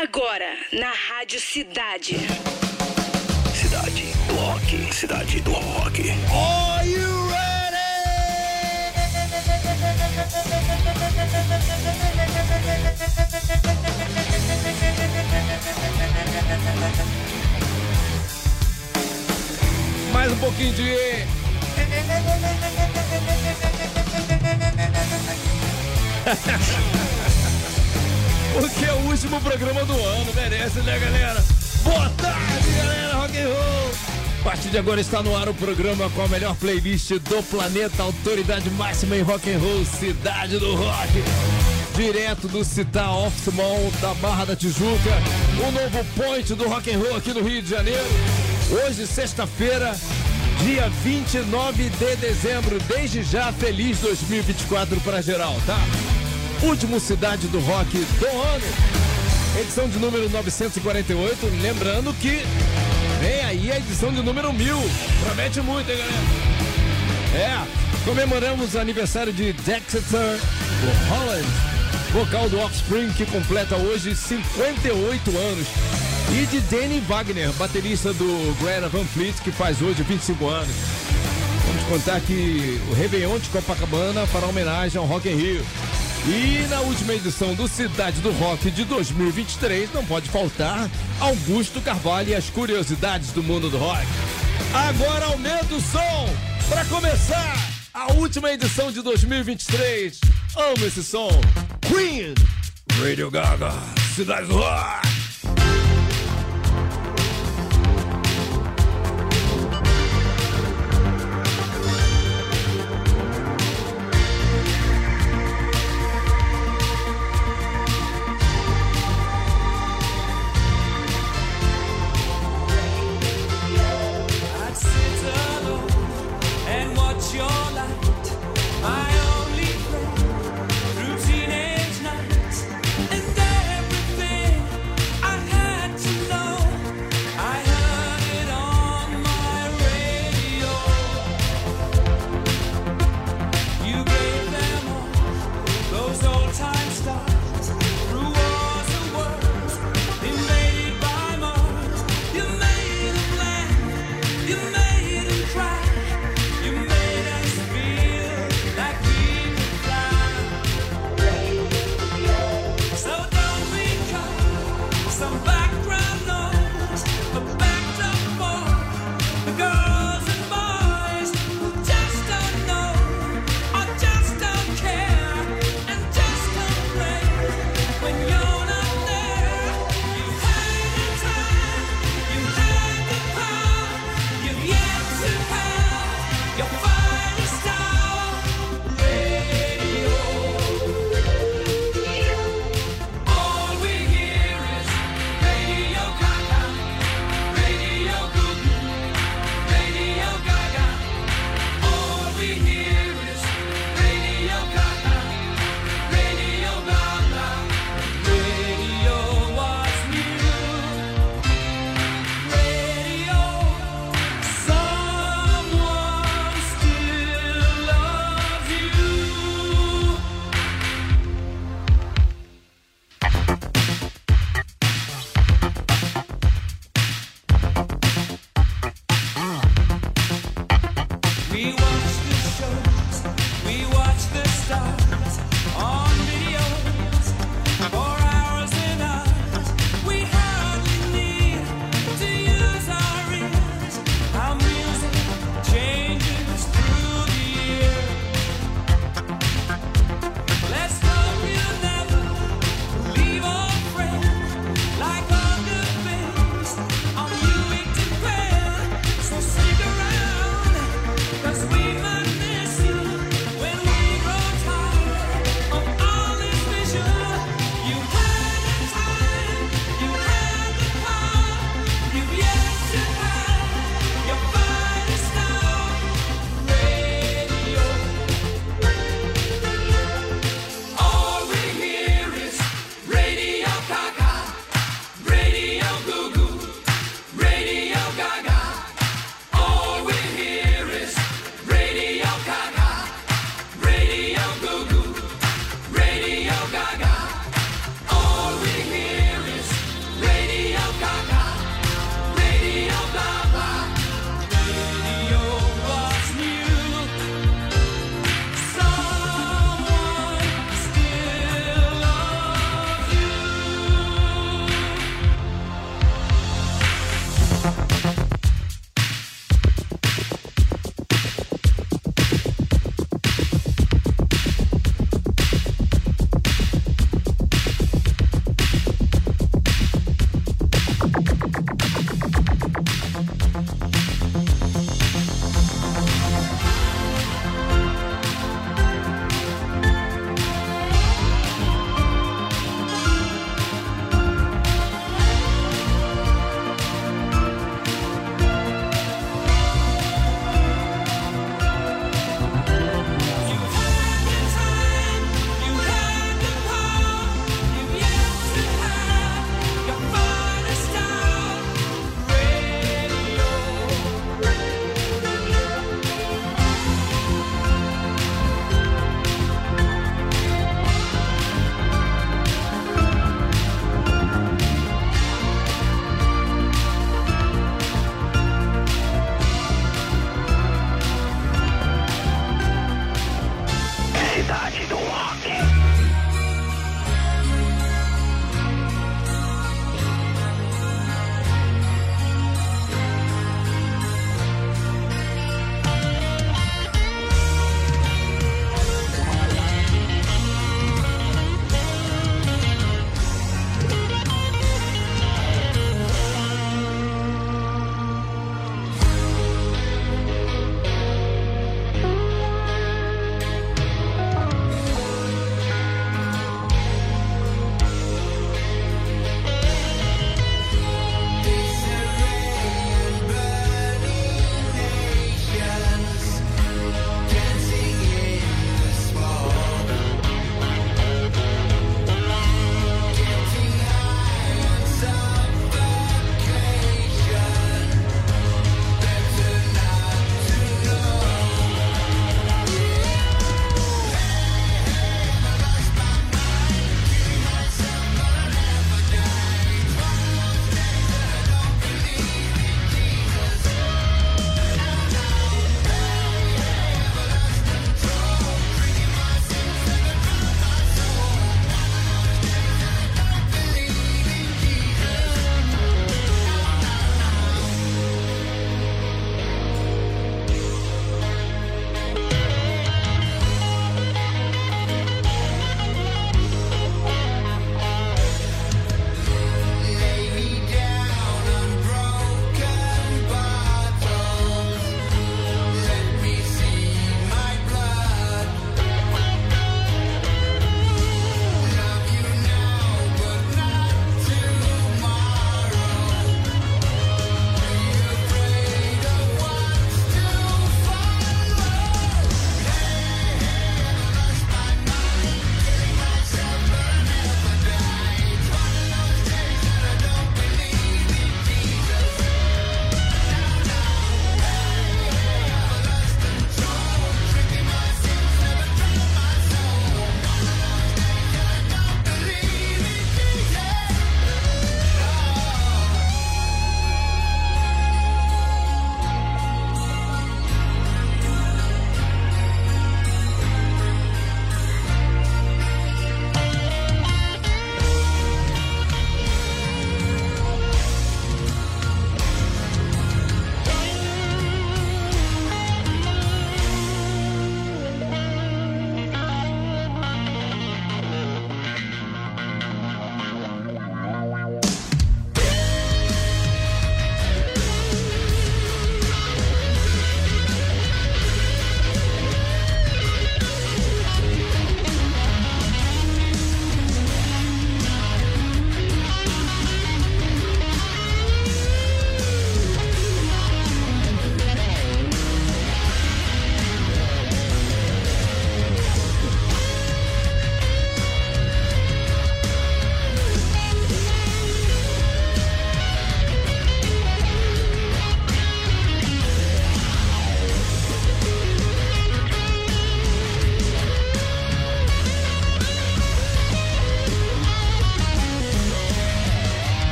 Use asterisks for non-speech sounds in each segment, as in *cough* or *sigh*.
Agora, na Rádio Cidade. Cidade do Rock. Cidade do Rock. Are you ready? Mais um pouquinho de. *laughs* Porque é o último programa do ano, merece, né, galera? Boa tarde, galera, rock and roll! A partir de agora está no ar o programa com a melhor playlist do planeta, autoridade máxima em rock and roll, cidade do rock. Direto do Citar Office Mall da Barra da Tijuca, o novo point do rock and roll aqui no Rio de Janeiro. Hoje, sexta-feira, dia 29 de dezembro. Desde já, feliz 2024 para geral, tá? Último Cidade do Rock do ano. Edição de número 948. Lembrando que vem aí a edição de número 1000. Promete muito, hein, galera? É, comemoramos o aniversário de Dexter Holland, vocal do Offspring, que completa hoje 58 anos. E de Danny Wagner, baterista do Greta Van Fleet, que faz hoje 25 anos. Vamos contar que o Réveillon de Copacabana fará homenagem ao Rock in Rio. E na última edição do Cidade do Rock de 2023 não pode faltar Augusto Carvalho e as curiosidades do mundo do rock. Agora aumenta o som para começar a última edição de 2023. Amo esse som. Queen, Radio Gaga, Cidade do Rock.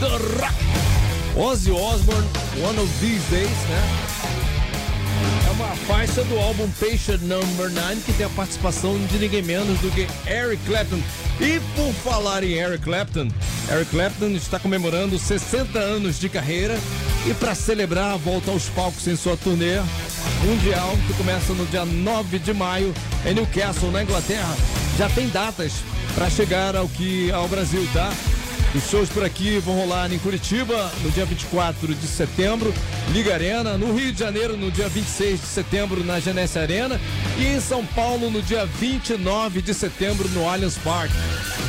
Do Rock. Ozzy Osbourne, One of These Days, né? É uma faixa do álbum Patient Number 9 que tem a participação de ninguém menos do que Eric Clapton. E por falar em Eric Clapton, Eric Clapton está comemorando 60 anos de carreira e para celebrar a volta aos palcos em sua turnê mundial, que começa no dia 9 de maio em Newcastle, na Inglaterra, já tem datas para chegar ao que ao Brasil, tá? Os shows por aqui vão rolar em Curitiba no dia 24 de setembro, Liga Arena, no Rio de Janeiro no dia 26 de setembro na Genesse Arena e em São Paulo no dia 29 de setembro no Allianz Parque.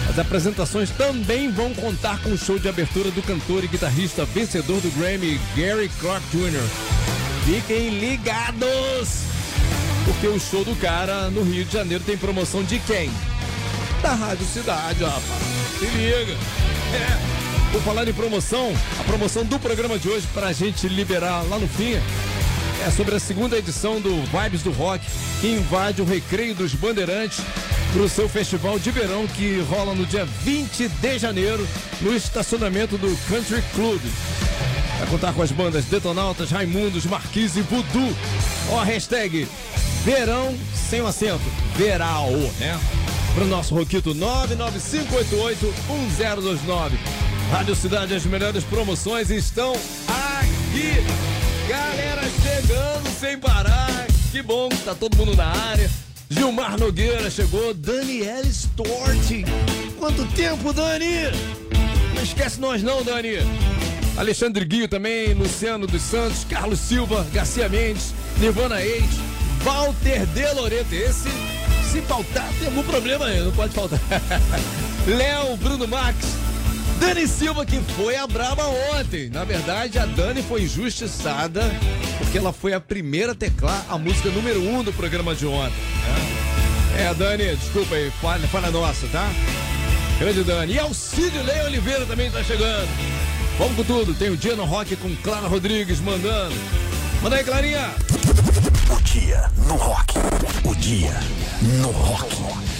As apresentações também vão contar com o show de abertura do cantor e guitarrista vencedor do Grammy, Gary Clark Jr. Fiquem ligados! Porque o show do cara no Rio de Janeiro tem promoção de quem? Da Rádio Cidade, rapaz. Se liga. É. Falar em promoção, a promoção do programa de hoje para a gente liberar lá no fim é sobre a segunda edição do Vibes do Rock, que invade o Recreio dos Bandeirantes para o seu festival de verão que rola no dia 20 de janeiro no estacionamento do Country Club. Vai contar com as bandas Detonautas, Raimundos, Marquise e Voodoo. Ó, hashtag verão sem o acento, veral, né? Para o nosso Roquito 995881029. Rádio Cidade, as melhores promoções estão aqui. Galera chegando sem parar. Que bom que tá todo mundo na área. Gilmar Nogueira chegou, Daniel Stort. Quanto tempo, Dani? Não esquece nós não, Dani. Alexandre Guio também, Luciano dos Santos, Carlos Silva, Garcia Mendes, Nirvana 8, Walter De Loreto. Esse, se faltar, tem algum problema aí, não pode faltar. *laughs* Léo, Bruno Max, Dani Silva, que foi a braba ontem. Na verdade, a Dani foi injustiçada porque ela foi a primeira a teclar a música número um do programa de ontem. É, é Dani, desculpa aí, falha nossa, tá? Grande Dani. E Alcídio Lei Oliveira também tá chegando. Vamos com tudo. Tem o Dia no Rock com Clara Rodrigues mandando. Manda aí, Clarinha. O dia no rock. O dia no rock.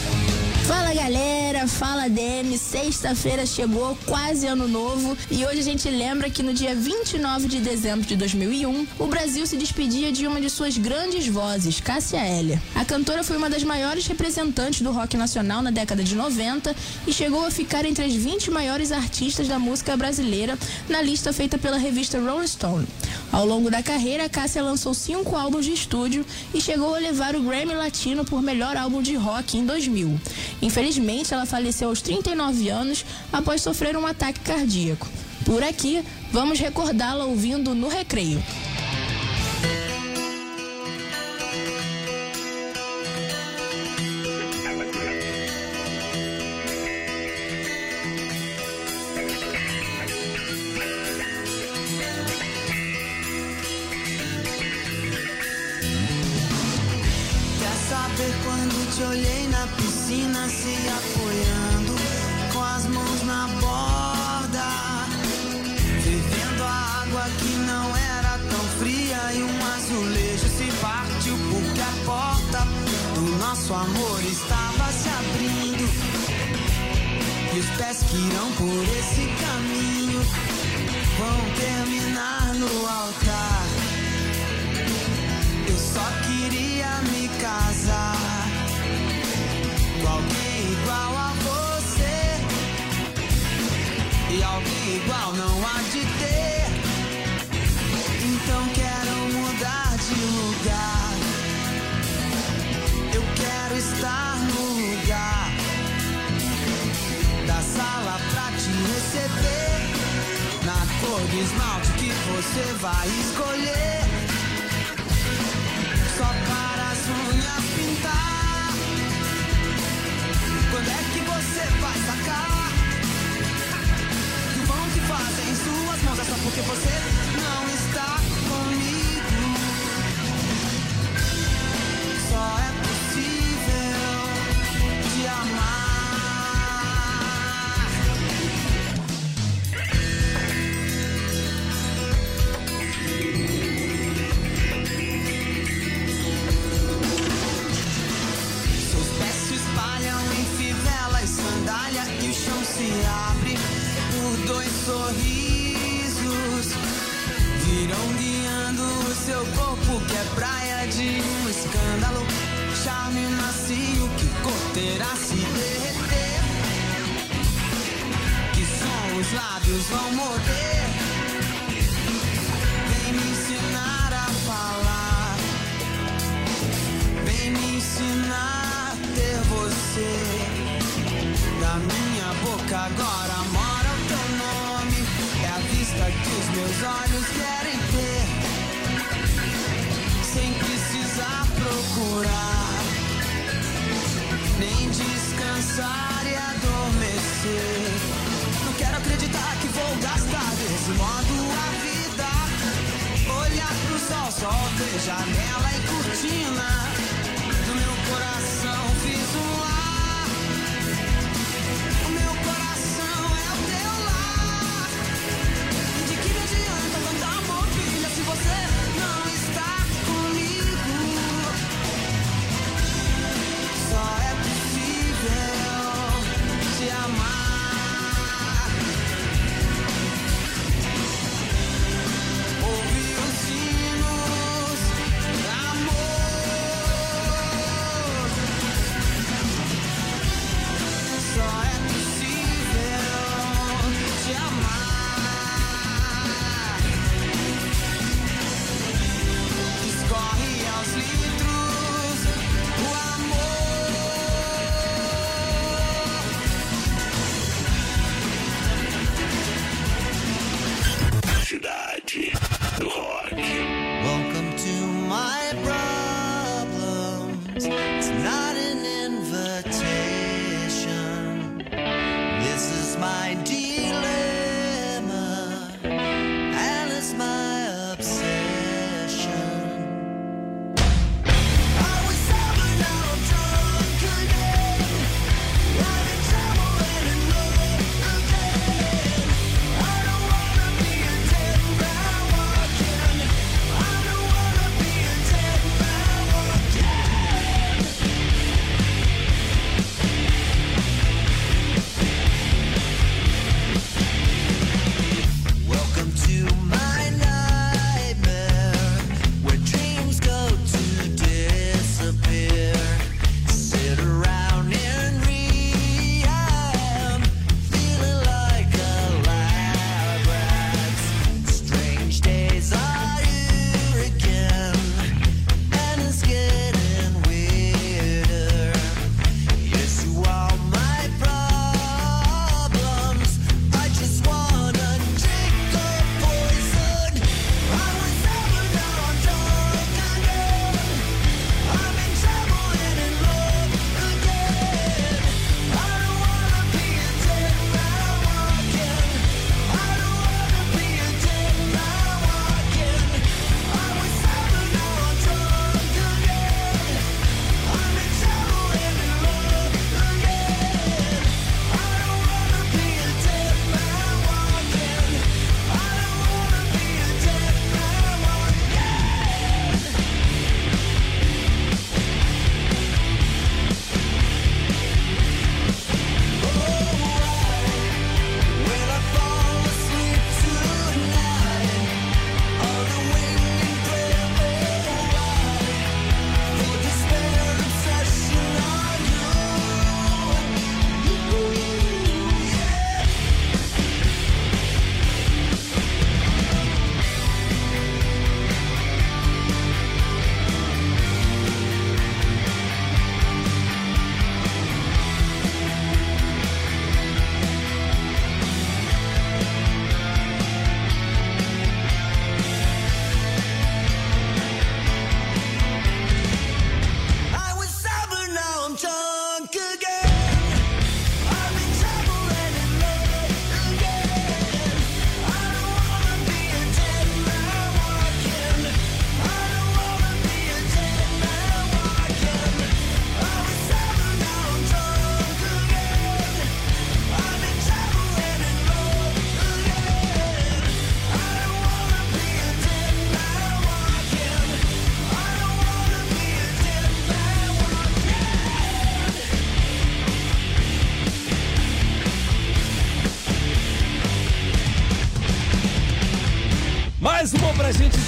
Fala galera, fala DM. Sexta-feira chegou, quase ano novo, e hoje a gente lembra que no dia 29 de dezembro de 2001, o Brasil se despedia de uma de suas grandes vozes, Cássia Eller. A cantora foi uma das maiores representantes do rock nacional na década de 90 e chegou a ficar entre as 20 maiores artistas da música brasileira na lista feita pela revista Rolling Stone. Ao longo da carreira, Cássia lançou cinco álbuns de estúdio e chegou a levar o Grammy Latino por melhor álbum de rock em 2000. Infelizmente, ela faleceu aos 39 anos após sofrer um ataque cardíaco. Por aqui, vamos recordá-la ouvindo no recreio. Vão morder. Vem me ensinar a falar. Vem me ensinar a ter você. Da minha boca agora mora o teu nome. É a vista que os meus olhos querem ter. Sem precisar procurar. Nem descansar só ver janela It's not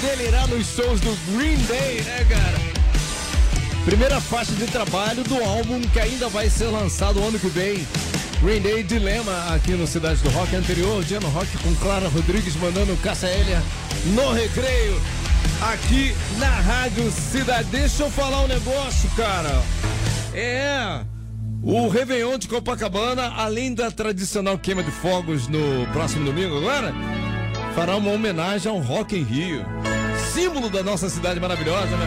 delirar nos shows do Green Day, né, cara? Primeira faixa de trabalho do álbum que ainda vai ser lançado ano que vem. Green Day Dilema aqui no Cidade do Rock anterior, dia no Rock com Clara Rodrigues mandando Caça Elia no recreio aqui na Rádio Cidade. Deixa eu falar um negócio, cara. É. O Réveillon de Copacabana, além da tradicional queima de fogos no próximo domingo agora, fará uma homenagem ao Rock em Rio. Símbolo da nossa cidade maravilhosa, né?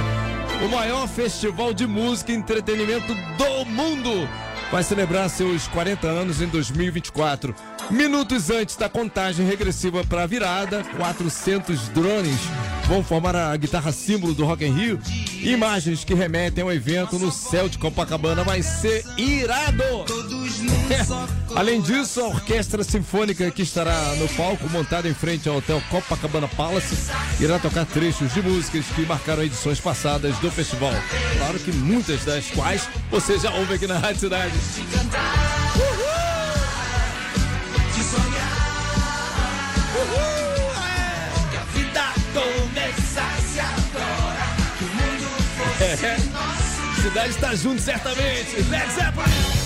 O maior festival de música e entretenimento do mundo vai celebrar seus 40 anos em 2024. Minutos antes da contagem regressiva para a virada, 400 drones vão formar a guitarra símbolo do Rock in Rio. Imagens que remetem ao evento no céu de Copacabana vai ser irado. É. *laughs* Além disso, a orquestra sinfônica que estará no palco montada em frente ao hotel Copacabana Palace irá tocar trechos de músicas que marcaram edições passadas do festival. Claro que muitas das quais você já ouve aqui na Rádio Cidade. Cidade está junto, certamente.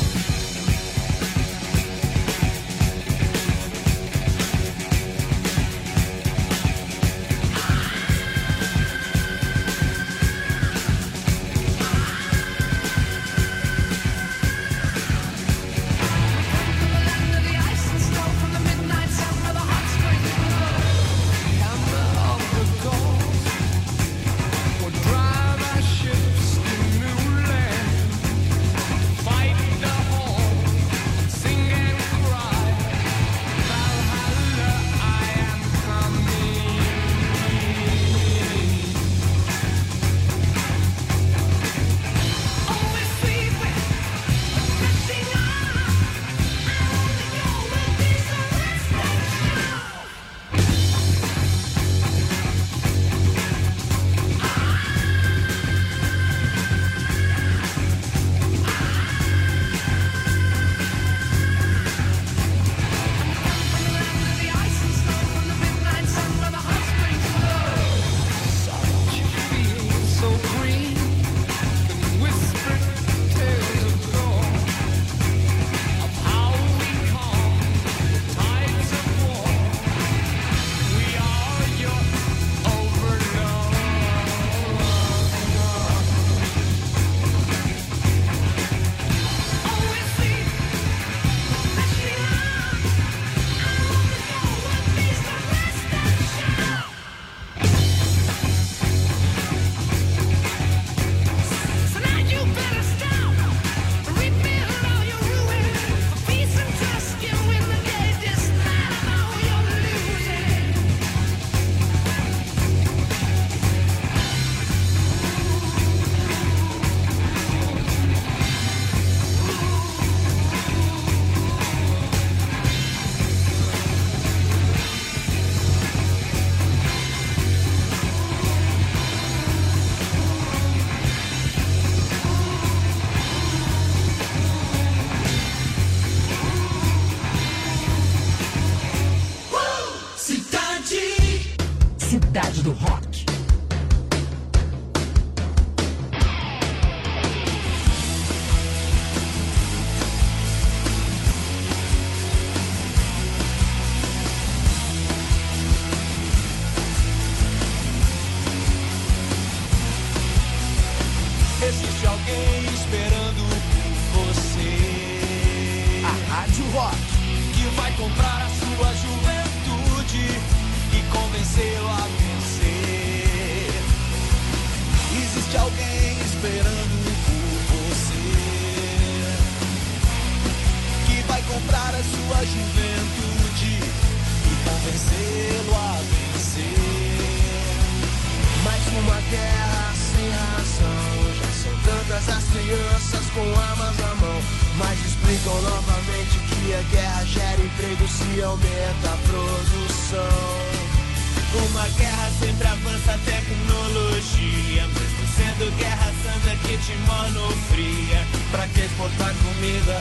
uma guerra sempre avança a tecnologia. Mesmo sendo guerra santa que te monofria. Pra que exportar comida?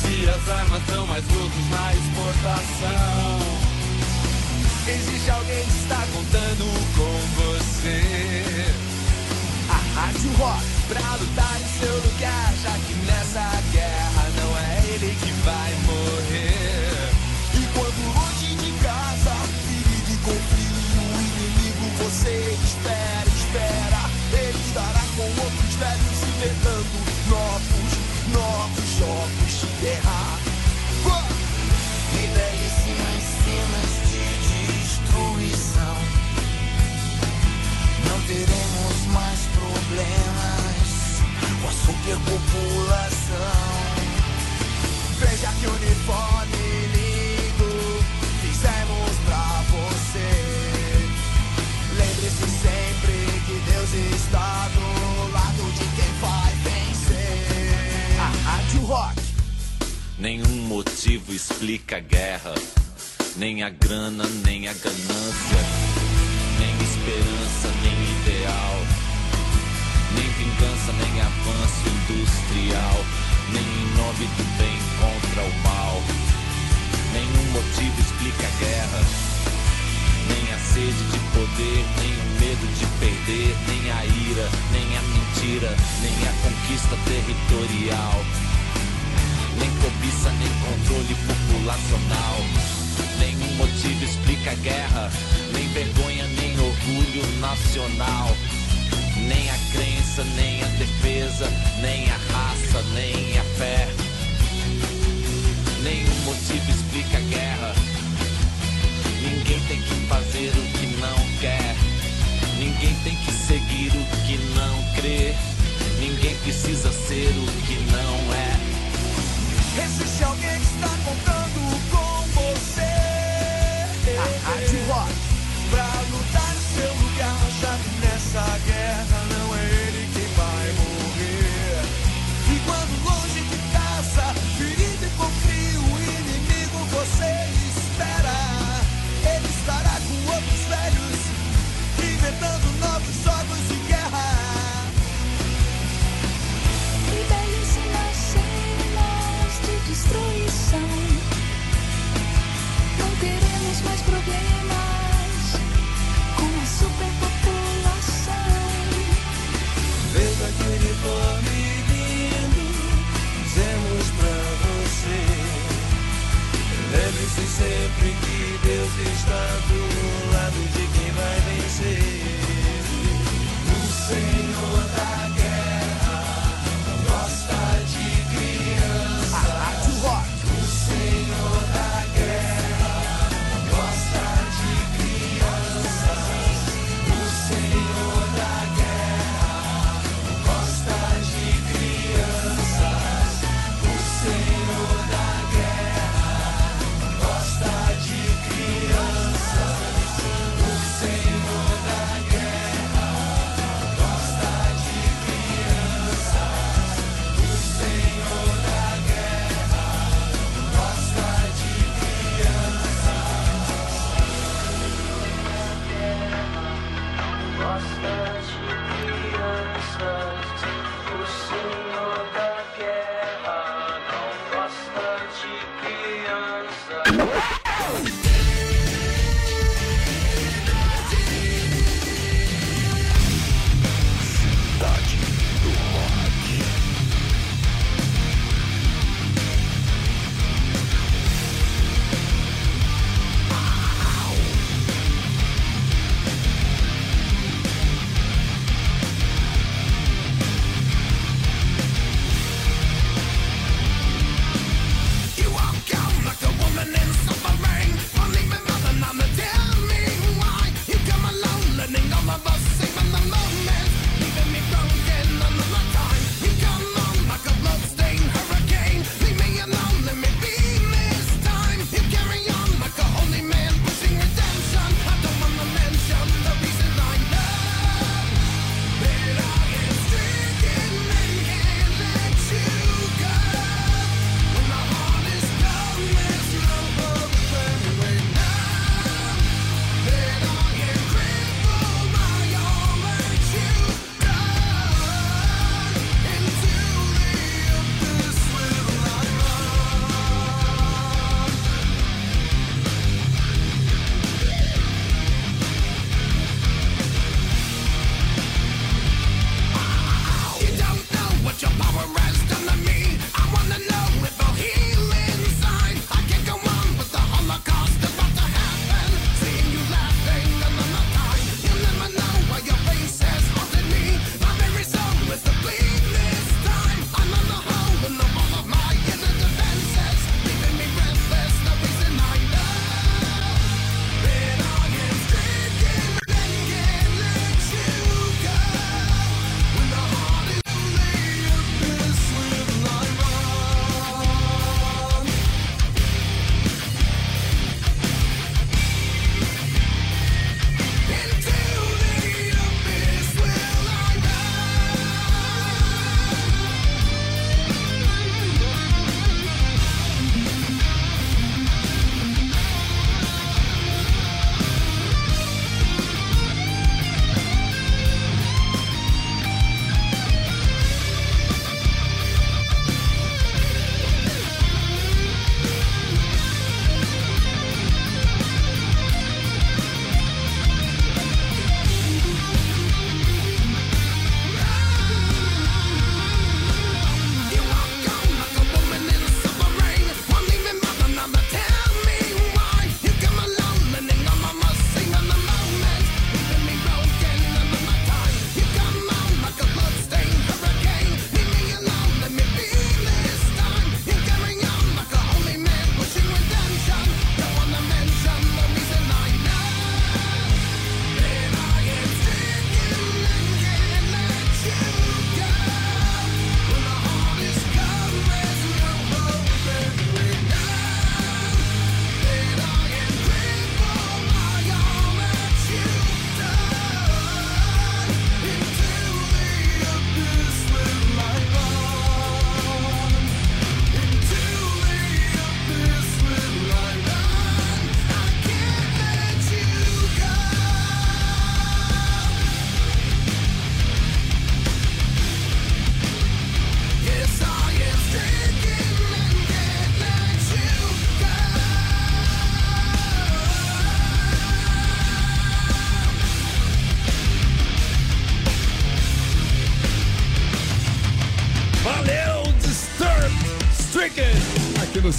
Se as armas são mais lucros na exportação. Existe alguém que está contando com você. A Rádio Rock pra lutar em seu lugar, já que nessa guerra não é ele que vai morrer. Você espera, espera. Ele estará com outros velhos inventando novos, novos jogos de guerra. E belíssimas cenas de destruição. Não teremos mais problemas com a superpopulação. Veja que uniforme Nenhum motivo explica a guerra, nem a grana, nem a ganância, nem esperança, nem ideal, nem vingança, nem avanço industrial, nem em nome do bem contra o mal. Nenhum motivo explica a guerra, nem a sede de poder, nem o medo de perder, nem a ira, nem a mentira, nem a conquista territorial nem cobiça, nem controle populacional. Nenhum motivo explica a guerra, nem vergonha, nem orgulho nacional. Nem a crença, nem a defesa, nem a raça, nem a fé. Nenhum motivo explica a guerra. Ninguém tem que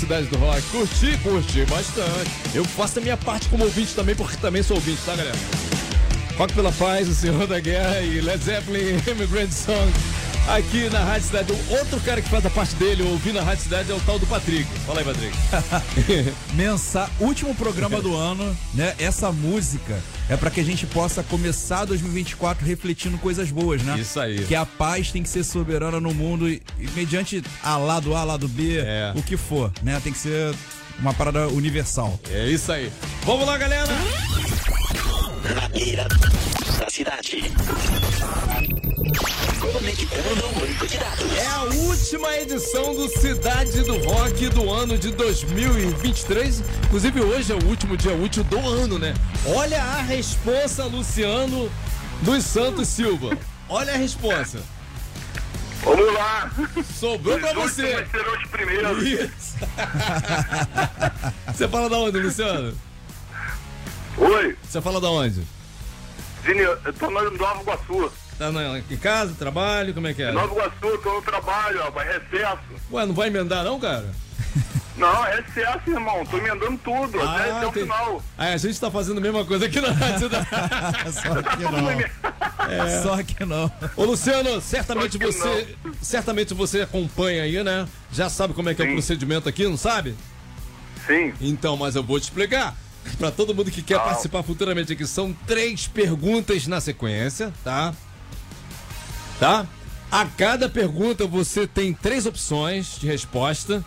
Cidade do Rock. Curti, curti bastante. Eu faço a minha parte como ouvinte também, porque também sou ouvinte, tá, galera? Rock pela Paz, o Senhor da Guerra e Led Zeppelin, *laughs* Immigrant Song. Aqui na Rádio Cidade. O outro cara que faz a parte dele, ouvindo na Rádio Cidade, é o tal do Patrick. Fala aí, Patrick. *laughs* Mensa, último programa do ano, né? Essa música é pra que a gente possa começar 2024 refletindo coisas boas, né? Isso aí. Que a paz tem que ser soberana no mundo e, e mediante a lado A, lado B, É. o que for, né? Tem que ser uma parada universal. É isso aí. Vamos lá, galera. Na beira da cidade. Conectando o banco de dados. É a última edição do Cidade do Rock do ano de 2023. Inclusive, hoje é o último dia útil do ano, né? Olha a responsa, Luciano dos Santos Silva. Olha a responsa. Vamos lá. Sobrou pra você. os primeiros. Isso. Você fala da onde, Luciano? Oi, Você fala da onde? Zine, eu tô no Nova Iguaçu. Tá na, em casa, trabalho, como é que é? Nova Iguaçu, tô no trabalho, rapaz, recesso. Ué, não vai emendar não, cara? *laughs* Não, é recesso, irmão. Tô emendando tudo, até, até o tem- final. Ah, a gente tá fazendo a mesma coisa aqui na rádio. da- *laughs* Só que não. *laughs* Só que não. Ô Luciano, certamente você, certamente você acompanha aí, né? Já sabe como é que é o Sim. procedimento aqui, não sabe? Sim, Então, mas eu vou te explicar. Pra todo mundo que quer Não. participar futuramente aqui, são três perguntas na sequência, tá? Tá? A cada pergunta você tem três opções de resposta.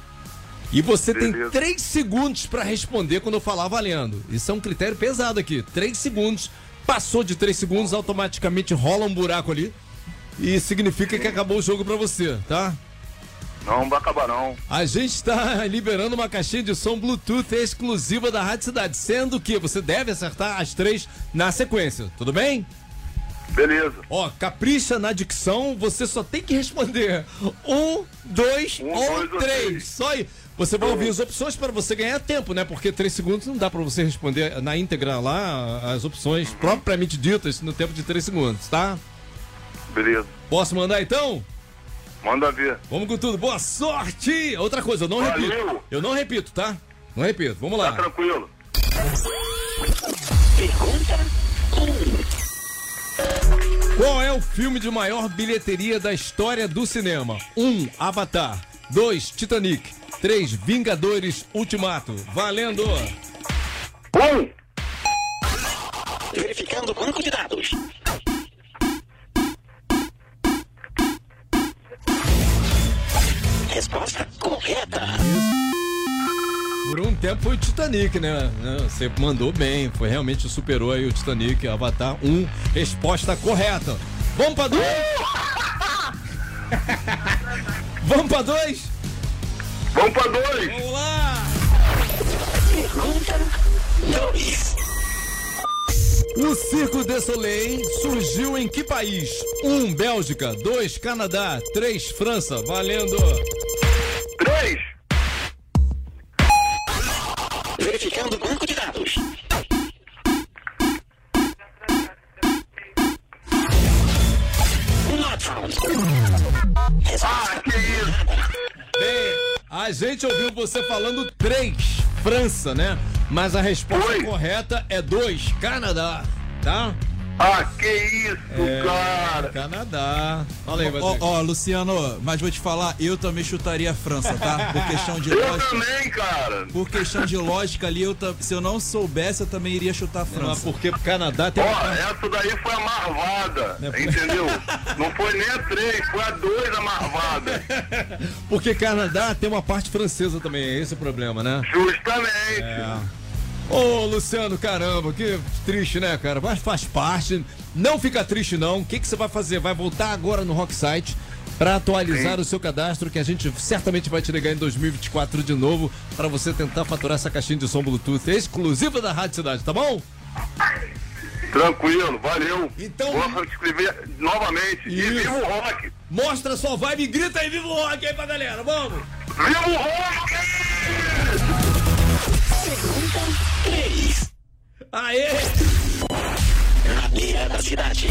E você tem Beleza. três segundos pra responder quando eu falar valendo. Isso é um critério pesado aqui. Três segundos. Passou de três segundos, automaticamente rola um buraco ali. E significa que acabou o jogo pra você, tá? não vai acabar não. A gente está *laughs* liberando uma caixinha de som Bluetooth exclusiva da Rádio Cidade, sendo que você deve acertar as três na sequência, tudo bem? Beleza. Ó, capricha na dicção, você só tem que responder um, dois Um, ou dois três. três. Só aí. Você vai ouvir as opções para você ganhar tempo, né? Porque três segundos não dá para você responder na íntegra lá as opções Uhum. propriamente ditas no tempo de três segundos, tá? Beleza. Posso mandar então? Manda ver. Vamos com tudo. Boa sorte! Outra coisa, eu não Valeu. repito. Eu não repito, tá? Não repito. Vamos Tá lá. tranquilo. Pergunta Qual é o filme de maior bilheteria da história do cinema? 1. Um, Avatar. 2. Titanic. 3. Vingadores Ultimato. Valendo! Um, verificando o banco de dados. Resposta correta. Por um tempo foi o Titanic, né? Você mandou bem. Foi realmente superou aí o Titanic. Avatar 1. Um, resposta correta. Vamos pra 2? *laughs* Vamos pra 2? vamos pra dois. Vamos lá! Pergunta 2. O Circo de Soleil surgiu em que país? 1. Um, Bélgica. 2. Canadá. 3. França. Valendo! Três, Verificando o banco de dados. Not found. ah, que isso. Bem, a gente ouviu você falando 3. França, né? Mas a resposta Oi. correta é 2. Canadá. Tá? Ah, que isso, cara. Canadá. Fala aí, Ó, Luciano, mas vou te falar, eu também chutaria a França, tá? Por questão de *laughs* Eu lógica. também, cara. Por questão de lógica ali, eu se eu não soubesse, eu também iria chutar a Mas França. porque Canadá tem Ó, uma... essa daí foi a marvada, É, entendeu? Não foi nem a três, foi a dois a marvada. *laughs* Porque Canadá tem uma parte francesa também, é esse o problema, né? Justamente. É. Ô, Luciano, caramba, que triste, né, cara? Mas faz parte. Não fica triste, não. O que, que você vai fazer? Vai voltar agora no Rock Site para atualizar Sim. o seu cadastro, que a gente certamente vai te ligar em 2024 de novo para você tentar faturar essa caixinha de som Bluetooth exclusiva da Rádio Cidade, tá bom? Tranquilo, valeu. Então- Vou escrever novamente. E Isso. viva o rock! Mostra sua vibe e grita aí, viva o rock aí pra galera, vamos! Viva o rock! Pergunta 3. Aê! Na beira da cidade.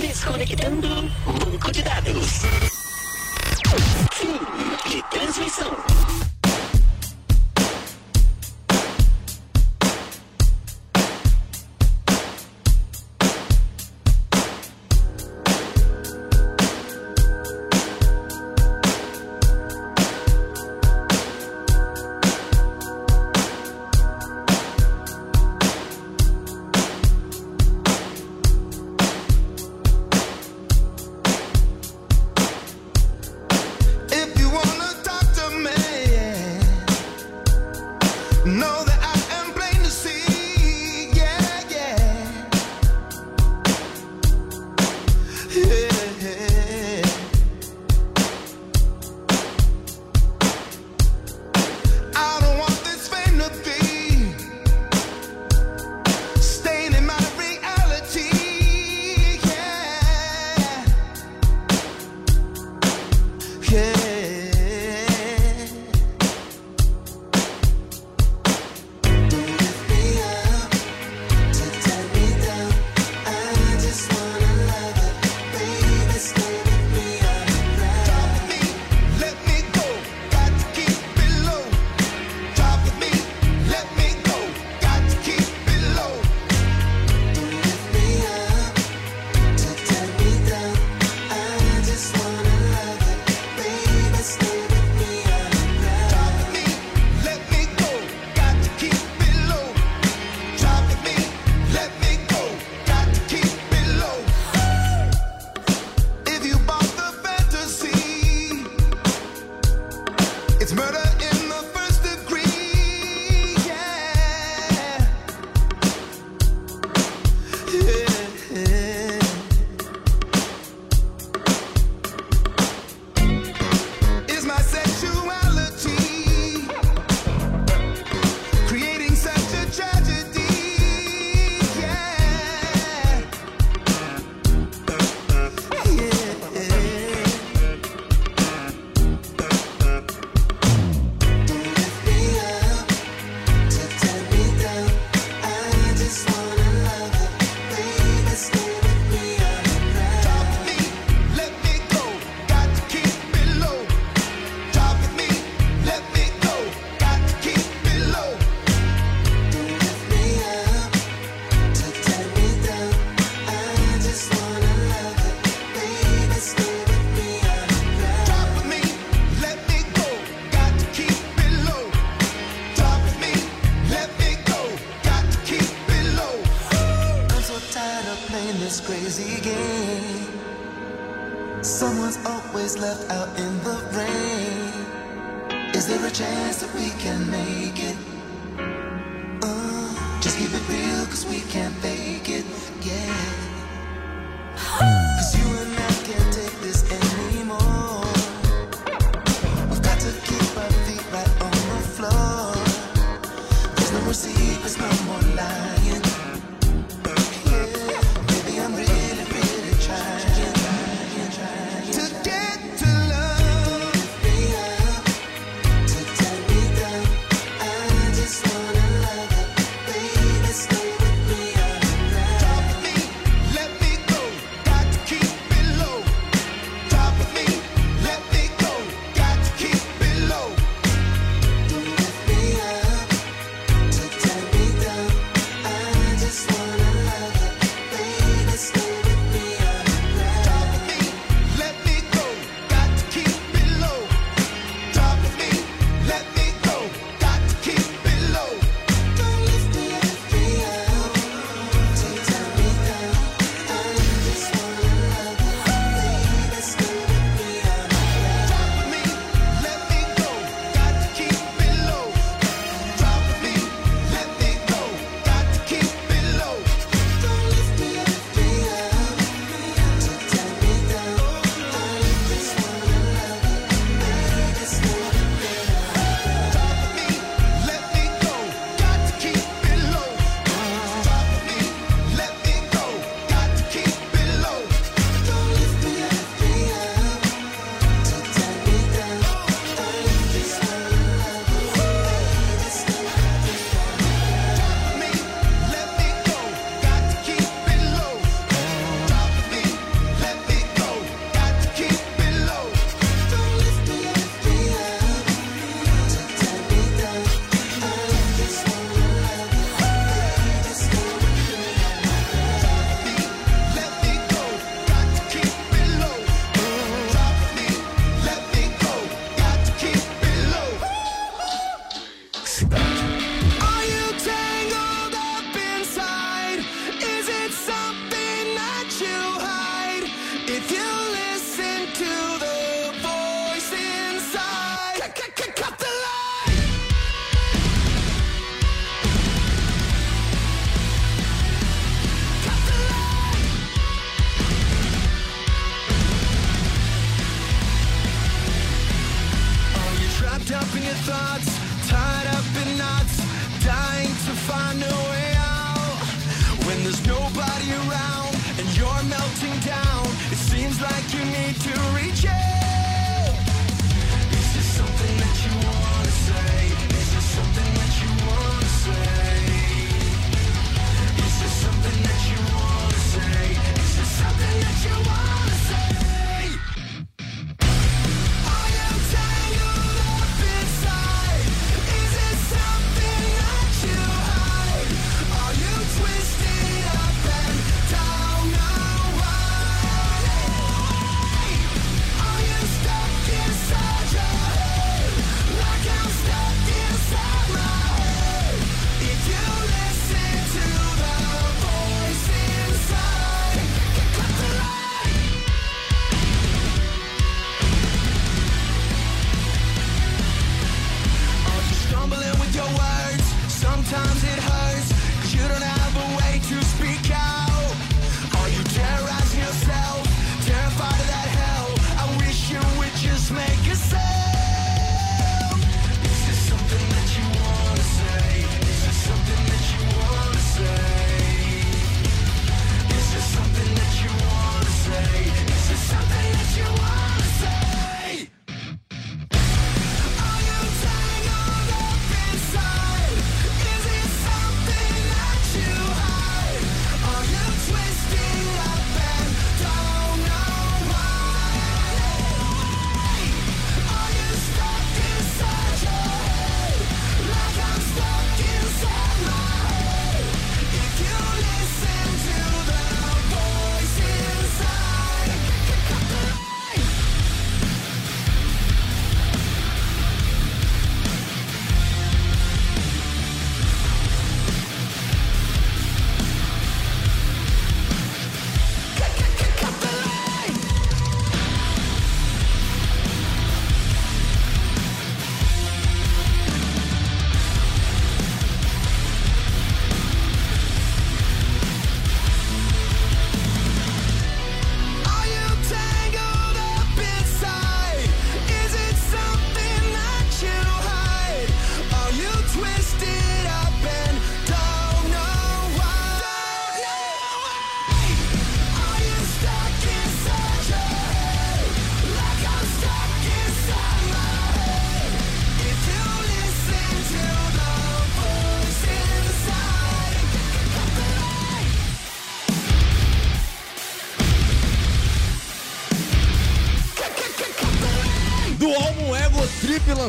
Desconectando banco de dados. Fim de transmissão. realize that we can make it. Uh, just keep it real, cause we can't fake it. Yeah.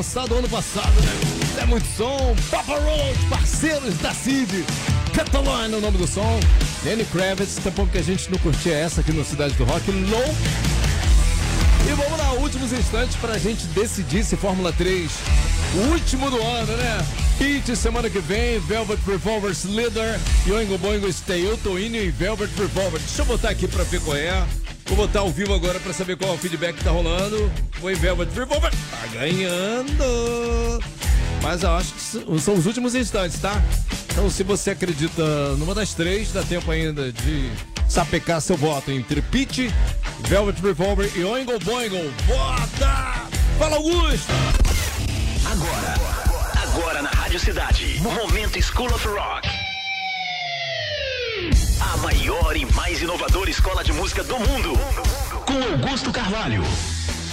Lançado ano passado, né? É muito som. Papa Roach, parceiros da Cid. Catalan é o nome do som. Lenny Kravitz, tempo que a gente não curtia essa aqui no Cidade do Rock. Low. E vamos lá, últimos instantes pra gente decidir se Fórmula 3, o último do ano, né? Pete semana que vem, Velvet Revolver Slither e Oingo Boingo Stay. Eu tô indo em Velvet Revolver. Deixa eu botar aqui pra ver qual é. Vou botar ao vivo agora pra saber qual é o feedback que tá rolando. Foi Velvet Revolver. Tá ganhando. Mas eu acho que são os últimos instantes, tá? Então se você acredita numa das três, dá tempo ainda de sapecar seu voto entre Pete, Velvet Revolver e Oingo Boingo. Vota! Fala, Augusto! Agora, agora na Rádio Cidade, Momento School of Rock. A maior e mais inovadora escola de música do mundo. Com Augusto Carvalho.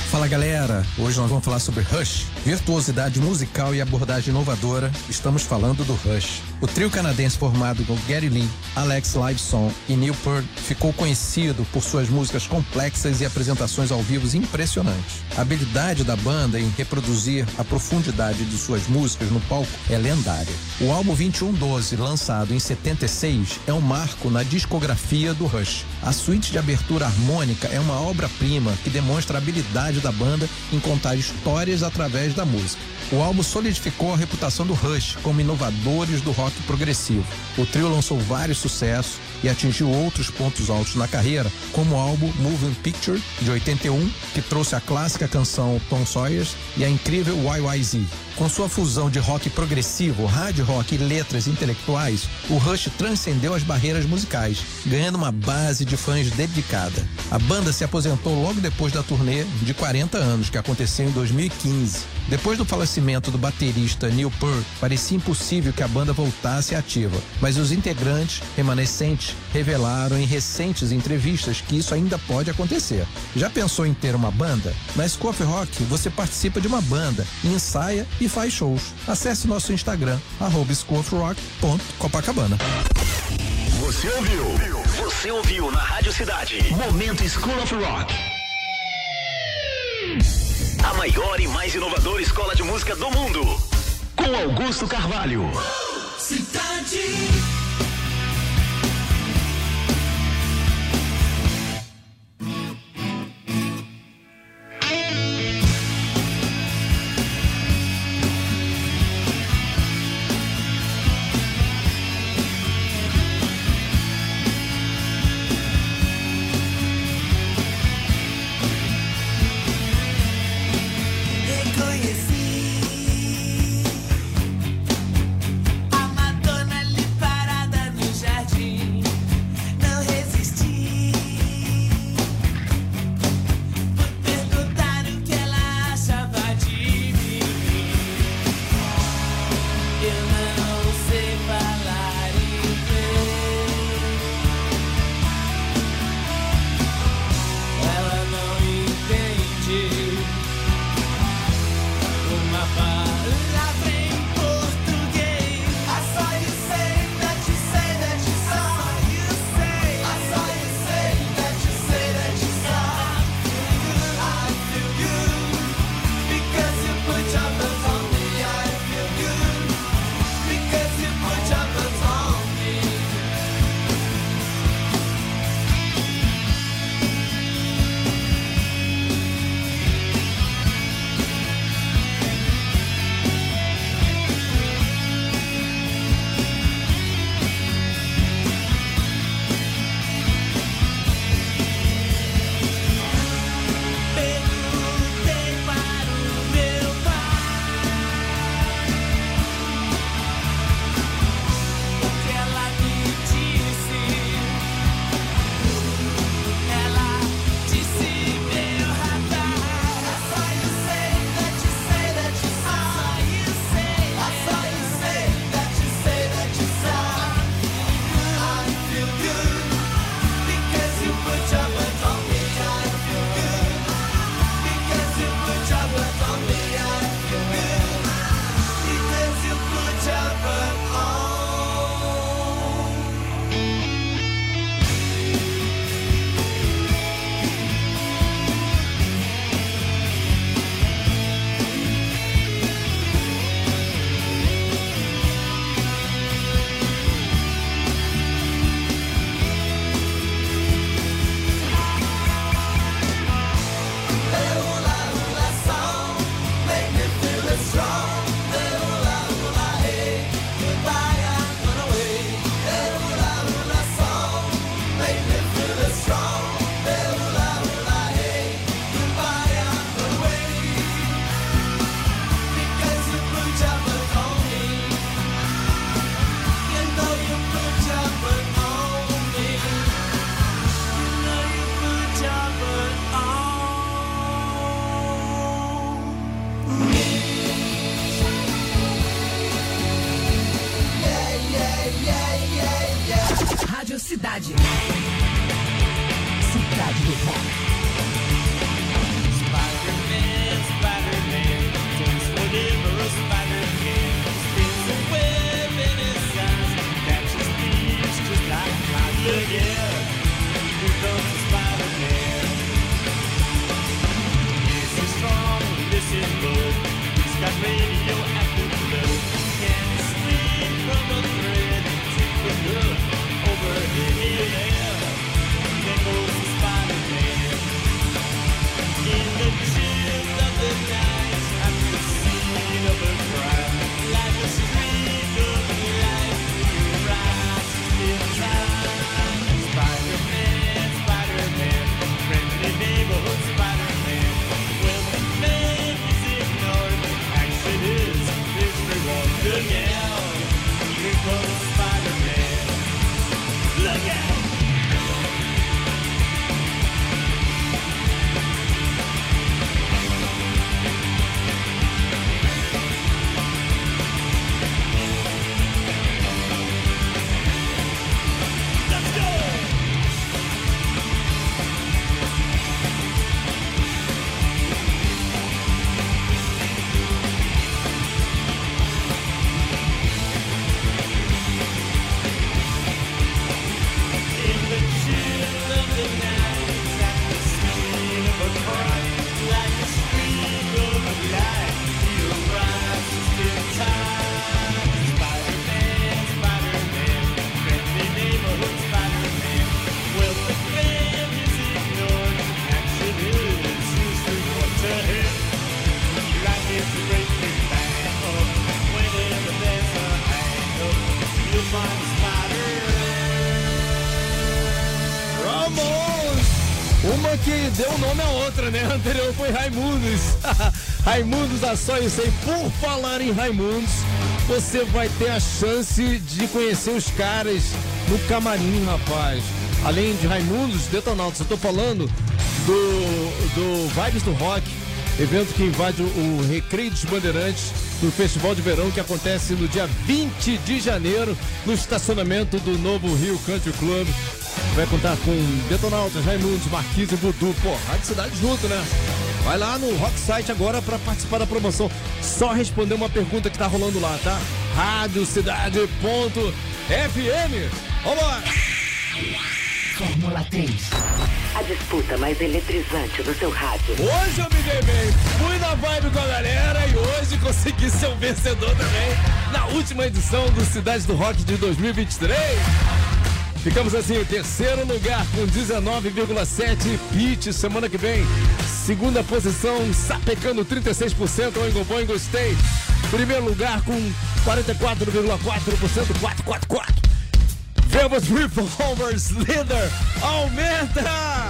Fala galera, hoje nós vamos falar sobre Rush, virtuosidade musical e abordagem inovadora. Estamos falando do Rush. O trio canadense formado por Gary Lee, Alex Liveson e Neil Peart ficou conhecido por suas músicas complexas e apresentações ao vivo impressionantes. A habilidade da banda em reproduzir a profundidade de suas músicas no palco é lendária. O álbum 2112, lançado em 76, é um marco na discografia do Rush. A suíte de abertura harmônica é uma obra-prima que demonstra a habilidade da banda em contar histórias através da música. O álbum solidificou a reputação do Rush como inovadores do rock progressivo. O trio lançou vários sucessos e atingiu outros pontos altos na carreira, como o álbum Moving Picture, de 81, que trouxe a clássica canção Tom Sawyers e a incrível YYZ. Com sua fusão de rock progressivo, hard rock e letras intelectuais, o Rush transcendeu as barreiras musicais, ganhando uma base de fãs dedicada. A banda se aposentou logo depois da turnê de 40 anos, que aconteceu em 2015. Depois do falecimento do baterista Neil Peart, parecia impossível que a banda voltasse ativa, mas os integrantes remanescentes revelaram em recentes entrevistas que isso ainda pode acontecer. Já pensou em ter uma banda? Na School of Rock você participa de uma banda, ensaia e faz shows. Acesse nosso Instagram, arroba schoolofrock.copacabana. Você ouviu? Você ouviu na Rádio Cidade. Momento School of Rock. A maior e mais inovadora escola de música do mundo. Com Augusto Carvalho. Cidade. *laughs* anterior foi Raimundos. *laughs* Raimundos a só isso aí. Por falar em Raimundos, você vai ter a chance de conhecer os caras no camarim, rapaz. Além de Raimundos, Detonautas, eu tô falando do, do Vibes do Rock, evento que invade o, Recreio dos Bandeirantes no Festival de Verão que acontece no dia 20 de janeiro no estacionamento do Novo Rio Country Club. Vai contar com Detonautas, Raimundos, Marquise e Voodoo. Pô, Rádio Cidade junto, né? Vai lá no Rock Site agora pra participar da promoção. Só responder uma pergunta que tá rolando lá, tá? Radiocidade.fm. Vambora! Fórmula 3. A disputa mais eletrizante do seu rádio. Hoje eu me dei bem, fui na vibe com a galera e hoje consegui ser o vencedor também na última edição do Cidade do Rock de 2023. Ficamos assim em terceiro lugar com 19,7 pitch. Semana que vem, segunda posição, sapecando 36%, Oingo Boingo State. Primeiro lugar com 44,4%, 444. Velvet Revolvers Leader aumenta!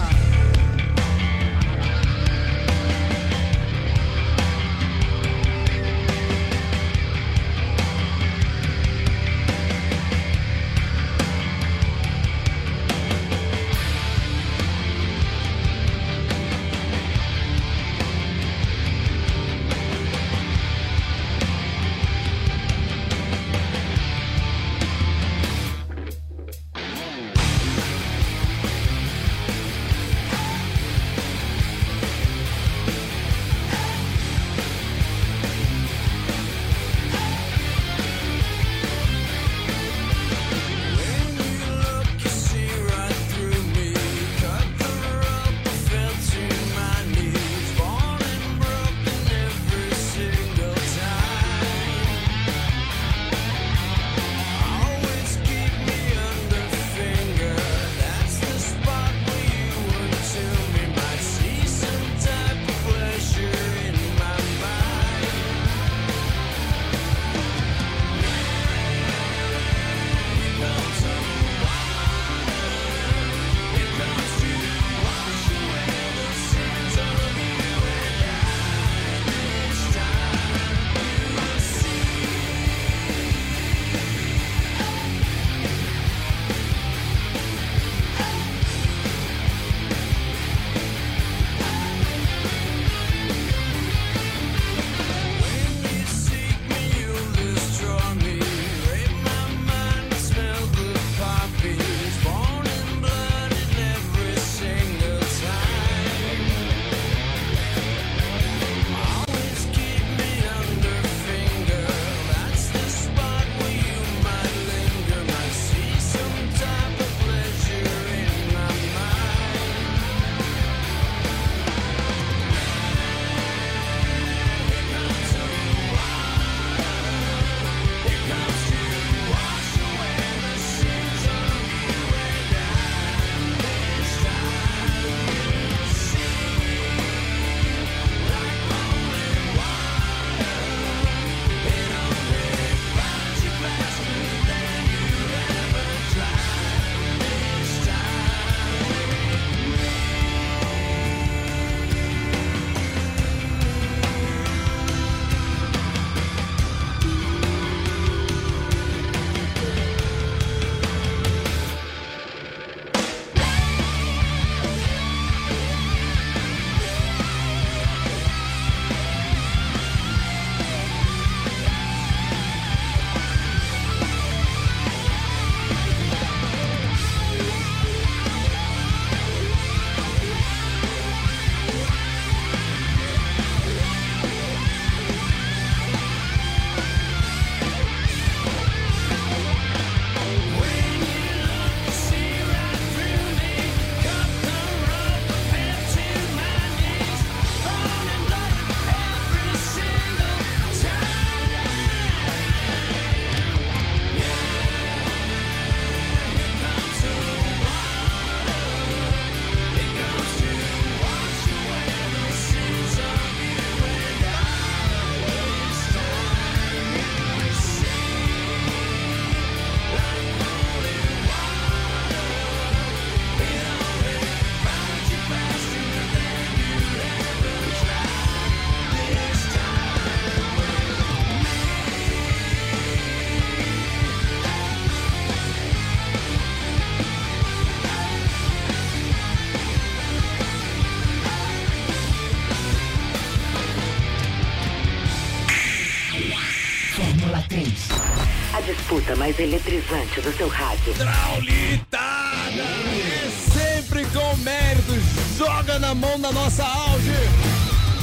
Eletrizante do seu rádio. Traulitada! E sempre com méritos, joga na mão da nossa Audi.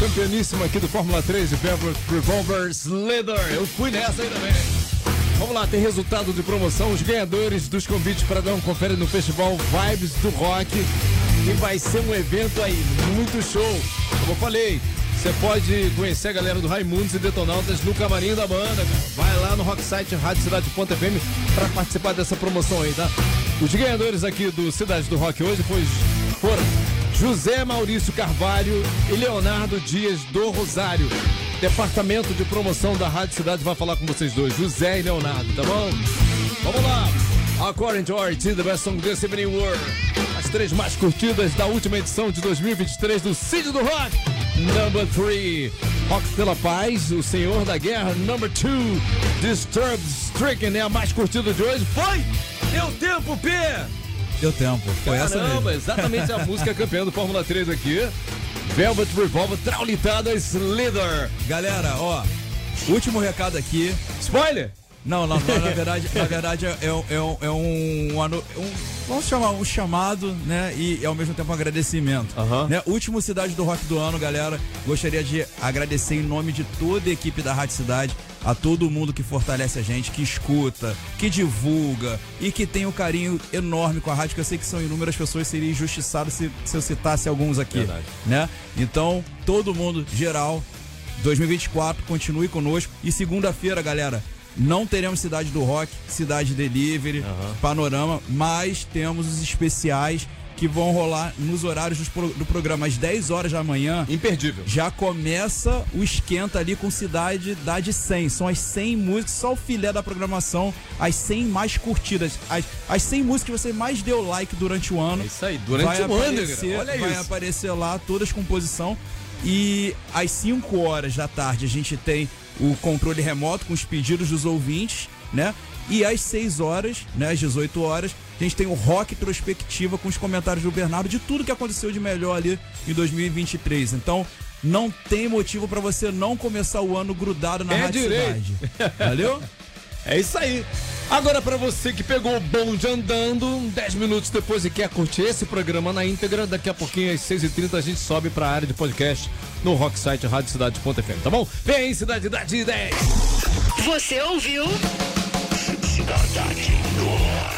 Campeoníssima aqui do Fórmula 3 de Velvet Revolvers Leather. Eu fui nessa aí também. Vamos lá, tem resultado de promoção. Os ganhadores dos convites para dar um confere no festival Vibes do Rock. E vai ser um evento aí muito show. Como eu falei, você pode conhecer a galera do Raimundos e Detonautas no camarim da banda. Vai lá no Rocksite Rádio Cidade.fm para participar dessa promoção aí, tá? Os ganhadores aqui do Cidade do Rock hoje foram José Maurício Carvalho e Leonardo Dias do Rosário. Departamento de promoção da Rádio Cidade vai falar com vocês dois, José e Leonardo, tá bom? Vamos lá! According to RT, the best song this evening were as três mais curtidas da última edição de 2023 do Cid do Rock. Number 3, Rock pela Paz, o Senhor da Guerra. Number 2, Disturbed Stricken é a mais curtida de hoje. Foi! Deu tempo, P! Deu tempo. Foi essa Caramba, mesmo. exatamente a música *laughs* campeã do Fórmula 3 aqui. Velvet Revolver, Traulitadas Leather. Galera, ó, último recado aqui. Spoiler? Não, não, não, na verdade, na verdade é, é, um- é um, ano- um- Vamos chamar um chamado, né? E ao mesmo tempo um agradecimento. Né? Último Cidade do Rock do ano, galera. Gostaria de agradecer em nome de toda a equipe da Rádio Cidade, a todo mundo que fortalece a gente, que escuta, que divulga e que tem um carinho enorme com a rádio, que eu sei que são inúmeras pessoas, seria injustiçado se, se eu citasse alguns aqui. Verdade. Né? Então, todo mundo, geral, 2024, continue conosco. E segunda-feira, galera, não teremos Cidade do Rock, Cidade Delivery, Panorama, mas temos os especiais que vão rolar nos horários pro- do programa às 10 horas da manhã. Imperdível. Já começa o esquenta ali com Cidade da de 100. São as 100 músicas, só o filé da programação, as 100 mais curtidas. As, as 100 músicas que você mais deu like durante o ano. É isso aí, durante vai o ano, aparecer, cara. Olha vai isso. aparecer lá todas composição. E às 5 horas da tarde a gente tem o controle remoto com os pedidos dos ouvintes, né? E às 6 horas, né, às 18 horas, a gente tem o Rock Trospectiva com os comentários do Bernardo de tudo que aconteceu de melhor ali em 2023. Então, não tem motivo pra você não começar o ano grudado na É Rádio direito. Cidade. Valeu? *laughs* É isso aí. Agora pra você que pegou o bonde andando, 10 minutos depois e quer curtir esse programa na íntegra, daqui a pouquinho às 6h30 a gente sobe pra área de podcast no Rocksite Rádio Cidade.fm, tá bom? Vem aí, Cidade da 10. Você ouviu? Cidade do Rock.